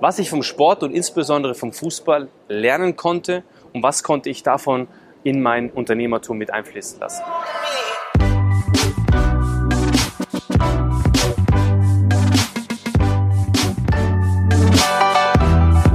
was ich vom Sport und insbesondere vom Fußball lernen konnte und was konnte ich davon in mein Unternehmertum mit einfließen lassen.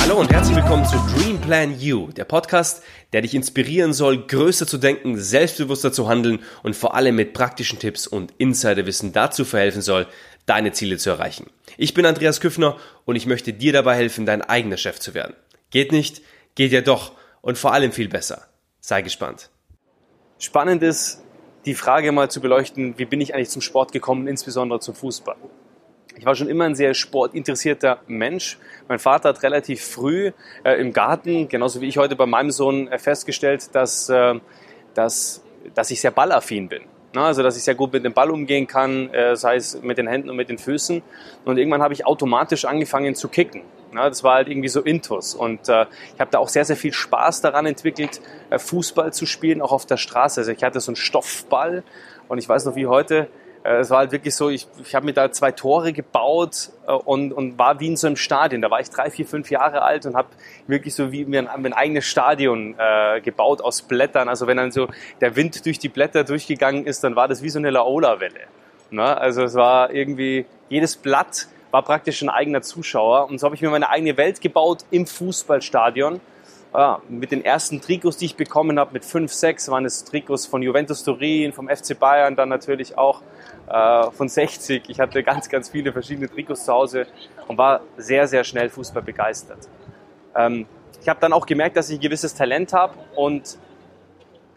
Hallo und herzlich willkommen zu Dream Plan You, der Podcast, der dich inspirieren soll, größer zu denken, selbstbewusster zu handeln und vor allem mit praktischen Tipps und Insiderwissen dazu verhelfen soll, deine Ziele zu erreichen. Ich bin Andreas Küffner und ich möchte dir dabei helfen, dein eigener Chef zu werden. Geht nicht? Geht ja doch und vor allem viel besser. Sei gespannt. Spannend ist, die Frage mal zu beleuchten, wie bin ich eigentlich zum Sport gekommen, insbesondere zum Fußball. Ich war schon immer ein sehr sportinteressierter Mensch. Mein Vater hat relativ früh äh, im Garten, genauso wie ich heute bei meinem Sohn, äh, festgestellt, dass, äh, dass, dass ich sehr ballaffin bin. Na, also dass ich sehr gut mit dem Ball umgehen kann, äh, sei es mit den Händen und mit den Füßen. Und irgendwann habe ich automatisch angefangen zu kicken. Na, das war halt irgendwie so Intus. Und äh, ich habe da auch sehr, sehr viel Spaß daran entwickelt, äh, Fußball zu spielen, auch auf der Straße. Also ich hatte so einen Stoffball und ich weiß noch wie heute, es war halt wirklich so, ich, ich habe mir da zwei Tore gebaut äh, und, und war wie in so einem Stadion. Da war ich drei, vier, fünf Jahre alt und habe wirklich so wie mir ein, mein eigenes Stadion äh, gebaut aus Blättern. Also wenn dann so der Wind durch die Blätter durchgegangen ist, dann war das wie so eine Laola-Welle. Ne? Also es war irgendwie, jedes Blatt war praktisch ein eigener Zuschauer. Und so habe ich mir meine eigene Welt gebaut im Fußballstadion. Ja, mit den ersten Trikots, die ich bekommen habe, mit fünf, sechs, waren es Trikots von Juventus Turin, vom FC Bayern, dann natürlich auch äh, von 60. Ich hatte ganz, ganz viele verschiedene Trikots zu Hause und war sehr, sehr schnell Fußball begeistert. Ähm, ich habe dann auch gemerkt, dass ich ein gewisses Talent habe und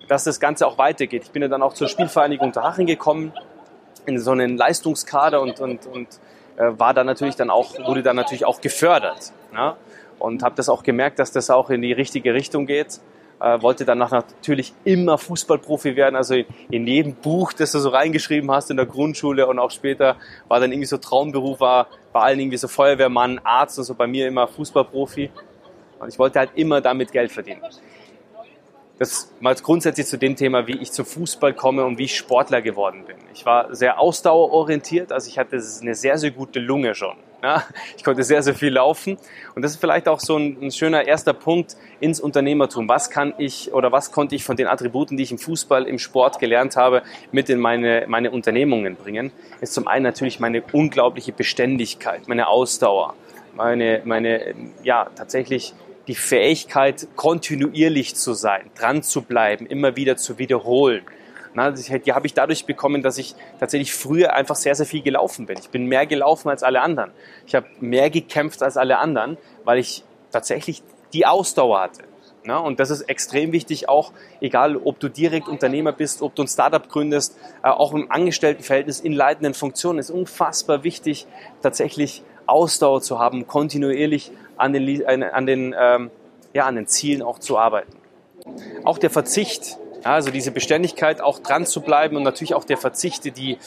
dass das Ganze auch weitergeht. Ich bin dann auch zur Spielvereinigung Unterhaching gekommen, in so einen Leistungskader und, und, und äh, war dann natürlich dann auch, wurde dann natürlich auch gefördert. Ja? Und habe das auch gemerkt, dass das auch in die richtige Richtung geht äh, wollte danach natürlich immer Fußballprofi werden. Also in, in, jedem Buch, das du so reingeschrieben hast in der Grundschule und auch später, war dann irgendwie so Traumberuf, war bei allen irgendwie so Feuerwehrmann, Arzt und so bei mir immer Fußballprofi. Und ich wollte halt immer damit Geld verdienen. Das mal grundsätzlich zu dem Thema, wie ich zum Fußball komme und wie ich Sportler geworden bin. Ich war sehr ausdauerorientiert, also ich hatte eine sehr, sehr gute Lunge schon. Ja, ich konnte sehr, sehr viel laufen. Und das ist vielleicht auch so ein, ein, schöner erster Punkt ins Unternehmertum. Was kann ich oder was konnte ich von den Attributen, die ich im Fußball, im Sport gelernt habe, mit in meine, meine Unternehmungen bringen? Ist zum einen natürlich meine unglaubliche Beständigkeit, meine Ausdauer, meine, meine, ja, tatsächlich die Fähigkeit, kontinuierlich zu sein, dran zu bleiben, immer wieder zu wiederholen na, die habe ich dadurch bekommen, dass ich tatsächlich früher einfach sehr, sehr viel gelaufen bin. Ich bin mehr gelaufen als alle anderen. Ich habe mehr gekämpft als alle anderen, weil ich tatsächlich die Ausdauer hatte. Na, und das ist extrem wichtig, auch egal, ob du direkt Unternehmer bist, ob du ein Startup gründest, äh, auch im Angestelltenverhältnis in leitenden Funktionen ist unfassbar wichtig, tatsächlich Ausdauer zu haben, kontinuierlich an den, an den, ähm, ja, an den Zielen auch zu arbeiten. Auch der Verzicht also diese Beständigkeit auch dran zu bleiben und natürlich auch der Verzicht, die,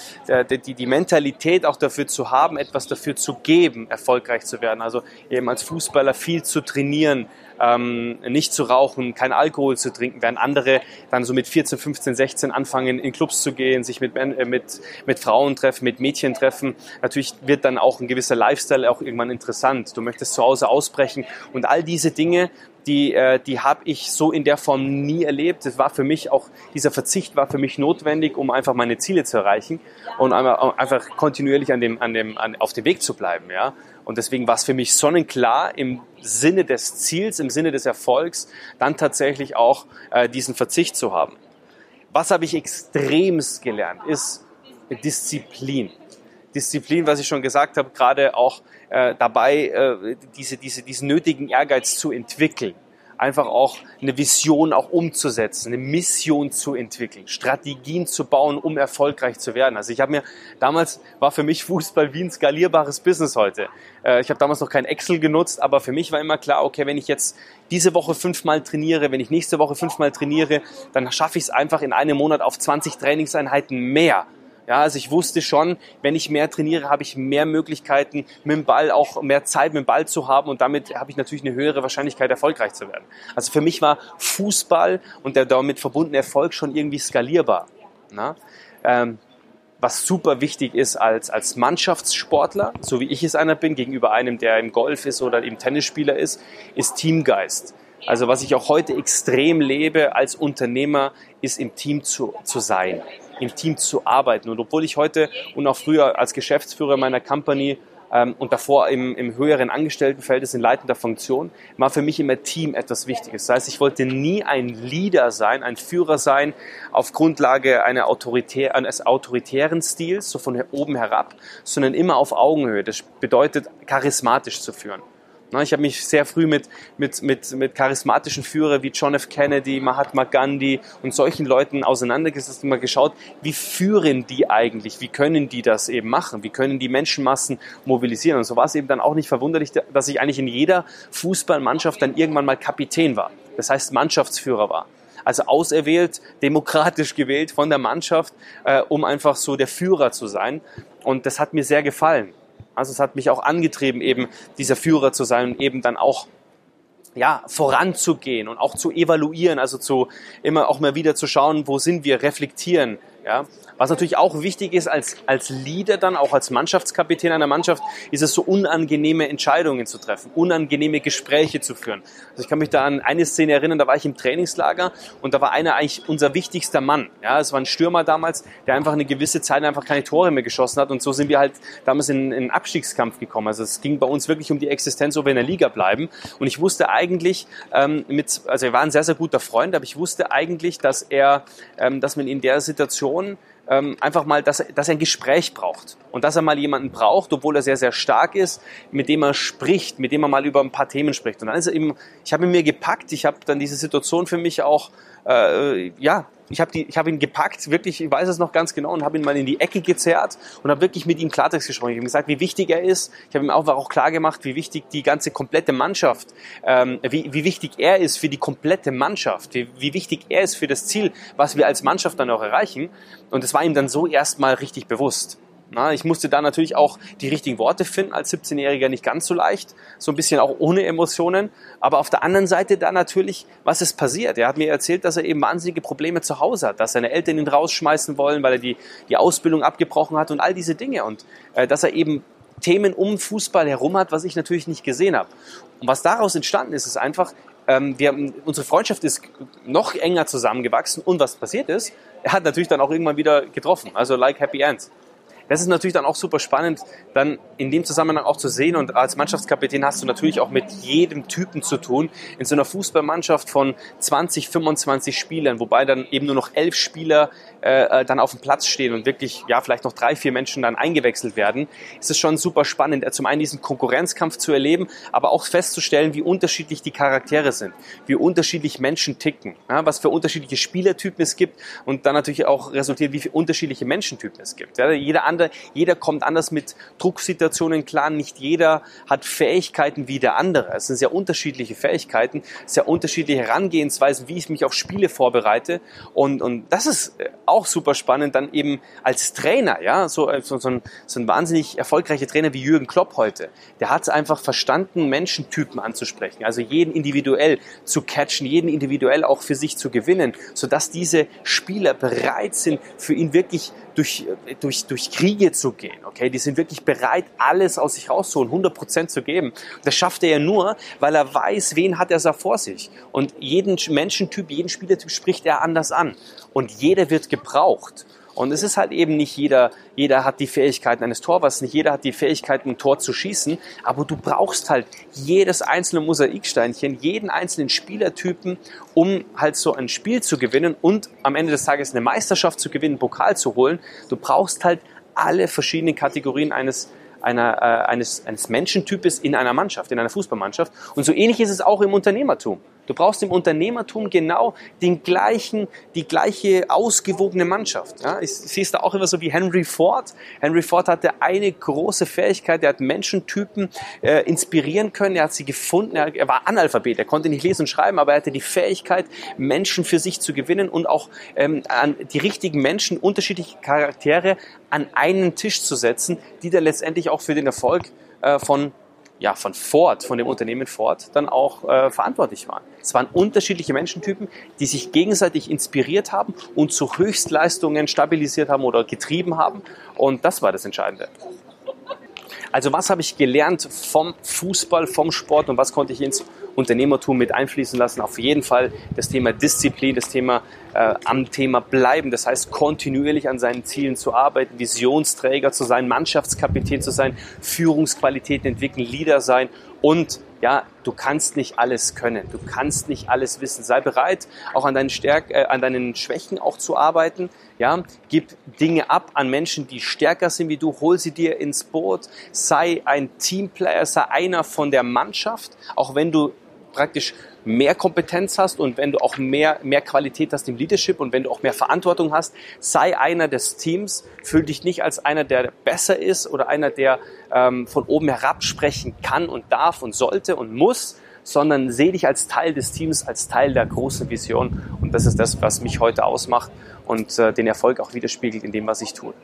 die, die Mentalität auch dafür zu haben, etwas dafür zu geben, erfolgreich zu werden. Also eben als Fußballer viel zu trainieren, ähm, nicht zu rauchen, kein Alkohol zu trinken, während andere dann so mit 14, 15, 16 anfangen, in Clubs zu gehen, sich mit, äh, mit, mit Frauen treffen, mit Mädchen treffen. Natürlich wird dann auch ein gewisser Lifestyle auch irgendwann interessant. Du möchtest zu Hause ausbrechen und all diese Dinge die, äh, die habe ich so in der Form nie erlebt. Das war für mich auch, dieser Verzicht war für mich notwendig, um einfach meine Ziele zu erreichen und einfach kontinuierlich an dem, an dem, an, auf dem Weg zu bleiben, ja. Und deswegen war es für mich sonnenklar, im Sinne des Ziels, im Sinne des Erfolgs, dann tatsächlich auch äh, diesen Verzicht zu haben. Was habe ich extremst gelernt, ist Disziplin. Disziplin, was ich schon gesagt habe, gerade auch äh, dabei, äh, diese, diese, diesen nötigen Ehrgeiz zu entwickeln. Einfach auch eine Vision auch umzusetzen, eine Mission zu entwickeln, Strategien zu bauen, um erfolgreich zu werden. Also ich habe mir damals war für mich Fußball wie ein skalierbares Business heute. Äh, ich habe damals noch kein Excel genutzt, aber für mich war immer klar, okay, wenn ich jetzt diese Woche fünfmal trainiere, wenn ich nächste Woche fünfmal trainiere, dann schaffe ich es einfach in einem Monat auf 20 Trainingseinheiten mehr ja, also ich wusste schon, wenn ich mehr trainiere, habe ich mehr Möglichkeiten, mit dem Ball auch mehr Zeit mit dem Ball zu haben und damit habe ich natürlich eine höhere Wahrscheinlichkeit, erfolgreich zu werden. Also für mich war Fußball und der damit verbundene Erfolg schon irgendwie skalierbar. Na? Ähm, was super wichtig ist als, als Mannschaftssportler, so wie ich es einer bin, gegenüber einem, der im Golf ist oder im Tennisspieler ist, ist Teamgeist. Also was ich auch heute extrem lebe als Unternehmer, ist im Team zu, zu sein, im Team zu arbeiten. Und obwohl ich heute und auch früher als Geschäftsführer meiner Company ähm, und davor im, im höheren Angestelltenverhältnis in leitender Funktion, war für mich immer Team etwas Wichtiges. Das heißt, ich wollte nie ein Leader sein, ein Führer sein auf Grundlage einer autoritär, eines autoritären Stils, so von oben herab, sondern immer auf Augenhöhe. Das bedeutet, charismatisch zu führen. Ich habe mich sehr früh mit, mit, mit, mit charismatischen Führern wie John F. Kennedy, Mahatma Gandhi und solchen Leuten auseinandergesetzt und mal geschaut, wie führen die eigentlich, wie können die das eben machen, wie können die Menschenmassen mobilisieren. Und so war es eben dann auch nicht verwunderlich, dass ich eigentlich in jeder Fußballmannschaft dann irgendwann mal Kapitän war. Das heißt Mannschaftsführer war also auserwählt, demokratisch gewählt von der Mannschaft, äh, um einfach so der Führer zu sein. Und das hat mir sehr gefallen. Also es hat mich auch angetrieben, eben dieser Führer zu sein und eben dann auch ja, voranzugehen und auch zu evaluieren, also zu immer auch mal wieder zu schauen, wo sind wir, reflektieren, ja. Was natürlich auch wichtig ist als, als Leader dann, auch als Mannschaftskapitän einer Mannschaft, ist es so unangenehme Entscheidungen zu treffen, unangenehme Gespräche zu führen. Also ich kann mich da an eine Szene erinnern, da war ich im Trainingslager und da war einer eigentlich unser wichtigster Mann. Ja, es war ein Stürmer damals, der einfach eine gewisse Zeit einfach keine Tore mehr geschossen hat und so sind wir halt damals in, in einen Abstiegskampf gekommen. Also es ging bei uns wirklich um die Existenz, ob wir in der Liga bleiben. Und ich wusste eigentlich, ähm, mit, also er war ein sehr, sehr guter Freund, aber ich wusste eigentlich, dass er, ähm, dass man in der Situation ähm, einfach mal, dass, dass er ein Gespräch braucht und dass er mal jemanden braucht, obwohl er sehr, sehr stark ist, mit dem er spricht, mit dem er mal über ein paar Themen spricht. Und dann ist er eben, ich habe ihn mir gepackt, ich habe dann diese Situation für mich auch, äh, ja, ich habe hab ihn gepackt, wirklich, ich weiß es noch ganz genau, und habe ihn mal in die Ecke gezerrt und habe wirklich mit ihm Klartext gesprochen. Ich habe ihm gesagt, wie wichtig er ist. Ich habe ihm auch, auch klar gemacht, wie wichtig die ganze komplette Mannschaft, ähm, wie, wie wichtig er ist für die komplette Mannschaft, wie, wie wichtig er ist für das Ziel, was wir als Mannschaft dann auch erreichen. Und es war ihm dann so erstmal richtig bewusst. Na, ich musste da natürlich auch die richtigen Worte finden, als 17-Jähriger nicht ganz so leicht, so ein bisschen auch ohne Emotionen. Aber auf der anderen Seite da natürlich, was ist passiert? Er hat mir erzählt, dass er eben wahnsinnige Probleme zu Hause hat, dass seine Eltern ihn rausschmeißen wollen, weil er die, die Ausbildung abgebrochen hat und all diese Dinge. Und äh, dass er eben Themen um Fußball herum hat, was ich natürlich nicht gesehen habe. Und was daraus entstanden ist, ist einfach, ähm, wir, unsere Freundschaft ist noch enger zusammengewachsen und was passiert ist, er hat natürlich dann auch irgendwann wieder getroffen, also like Happy Ends das ist natürlich dann auch super spannend, dann in dem Zusammenhang auch zu sehen. Und als Mannschaftskapitän hast du natürlich auch mit jedem Typen zu tun. In so einer Fußballmannschaft von 20, 25 Spielern, wobei dann eben nur noch elf Spieler äh, äh, dann auf dem Platz stehen und wirklich, ja, vielleicht noch drei, vier Menschen dann eingewechselt werden, ist es schon super spannend, zum einen diesen Konkurrenzkampf zu erleben, aber auch festzustellen, wie unterschiedlich die Charaktere sind, wie unterschiedlich Menschen ticken, ja, was für unterschiedliche Spielertypen es gibt und dann natürlich auch resultiert, wie viele unterschiedliche Menschentypen es gibt. Ja, jeder andere, jeder kommt anders mit Drucksituationen klar, nicht jeder hat Fähigkeiten wie der andere. Es sind sehr unterschiedliche Fähigkeiten, sehr unterschiedliche Herangehensweisen, wie ich mich auf Spiele vorbereite und, und das ist äh, auch super spannend, dann eben als Trainer, ja, so, äh, so, so, ein, so ein wahnsinnig erfolgreicher Trainer wie Jürgen Klopp heute, der hat es einfach verstanden, Menschentypen anzusprechen, also jeden individuell zu catchen, jeden individuell auch für sich zu gewinnen, sodass diese Spieler bereit sind, für ihn wirklich durch, äh, durch, durch Kriege zu gehen, okay, die sind wirklich bereit, alles aus sich rauszuholen, 100 Prozent zu geben. Das schafft er ja nur, weil er weiß, wen hat er da vor sich. Und jeden Menschentyp, jeden Spielertyp spricht er anders an. Und jeder wird gebraucht. Und es ist halt eben nicht jeder, jeder hat die Fähigkeiten eines Torwarts, nicht jeder hat die Fähigkeiten, ein Tor zu schießen, aber du brauchst halt jedes einzelne Mosaiksteinchen, jeden einzelnen Spielertypen, um halt so ein Spiel zu gewinnen und am Ende des Tages eine Meisterschaft zu gewinnen, einen Pokal zu holen. Du brauchst halt alle verschiedenen Kategorien eines einer, äh, eines, eines Menschentypes in einer Mannschaft, in einer Fußballmannschaft. Und so ähnlich ist es auch im Unternehmertum. Du brauchst im Unternehmertum genau den gleichen, die gleiche ausgewogene Mannschaft. Ja, ich sehe es da auch immer so wie Henry Ford. Henry Ford hatte eine große Fähigkeit, er hat Menschentypen äh, inspirieren können, er hat sie gefunden, er, er, war Analphabet, er konnte nicht lesen und schreiben, aber er hatte die Fähigkeit, Menschen für sich zu gewinnen und auch ähm, an die richtigen Menschen, unterschiedliche Charaktere an einen Tisch zu setzen, die dann letztendlich auch für den Erfolg äh, von ja, von Ford, von dem Unternehmen Ford, dann auch äh, verantwortlich waren. Es waren unterschiedliche Menschentypen, die sich gegenseitig inspiriert haben und zu Höchstleistungen stabilisiert haben oder getrieben haben. Und das war das Entscheidende. Also was habe ich gelernt vom Fußball, vom Sport und was konnte ich ins Unternehmertum mit einfließen lassen? Auf jeden Fall das Thema Disziplin, das Thema äh, am Thema bleiben, das heißt kontinuierlich an seinen Zielen zu arbeiten, Visionsträger zu sein, Mannschaftskapitän zu sein, Führungsqualitäten entwickeln, Leader sein und ja, du kannst nicht alles können, du kannst nicht alles wissen. Sei bereit, auch an deinen Stärken, äh, an deinen Schwächen auch zu arbeiten. Ja, gib Dinge ab an Menschen, die stärker sind wie du. Hol sie dir ins Boot. Sei ein Teamplayer, sei einer von der Mannschaft, auch wenn du praktisch mehr Kompetenz hast und wenn du auch mehr, mehr Qualität hast im Leadership und wenn du auch mehr Verantwortung hast, sei einer des Teams, fühl dich nicht als einer, der besser ist oder einer, der ähm, von oben herab sprechen kann und darf und sollte und muss, sondern seh dich als Teil des Teams, als Teil der großen Vision und das ist das, was mich heute ausmacht und äh, den Erfolg auch widerspiegelt in dem, was ich tue.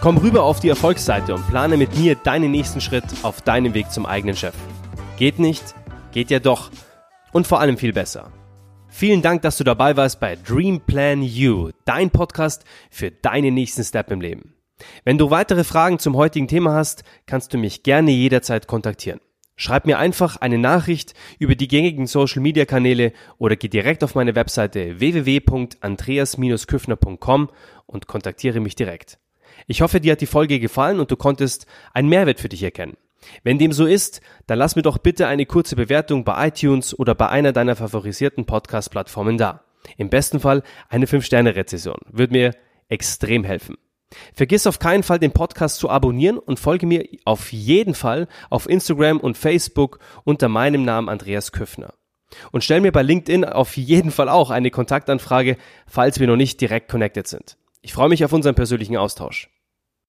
Komm rüber auf die Erfolgsseite und plane mit mir deinen nächsten Schritt auf deinem Weg zum eigenen Chef. Geht nicht? Geht ja doch. Und vor allem viel besser. Vielen Dank, dass du dabei warst bei Dream Plan You, dein Podcast für deinen nächsten Step im Leben. Wenn du weitere Fragen zum heutigen Thema hast, kannst du mich gerne jederzeit kontaktieren. Schreib mir einfach eine Nachricht über die gängigen Social Media Kanäle oder geh direkt auf meine Webseite www.andreas-küffner.com und kontaktiere mich direkt. Ich hoffe, dir hat die Folge gefallen und du konntest einen Mehrwert für dich erkennen. Wenn dem so ist, dann lass mir doch bitte eine kurze Bewertung bei iTunes oder bei einer deiner favorisierten Podcast-Plattformen da. Im besten Fall eine 5-Sterne-Rezession. Würde mir extrem helfen. Vergiss auf keinen Fall den Podcast zu abonnieren und folge mir auf jeden Fall auf Instagram und Facebook unter meinem Namen Andreas Küffner. Und stell mir bei LinkedIn auf jeden Fall auch eine Kontaktanfrage, falls wir noch nicht direkt connected sind. Ich freue mich auf unseren persönlichen Austausch.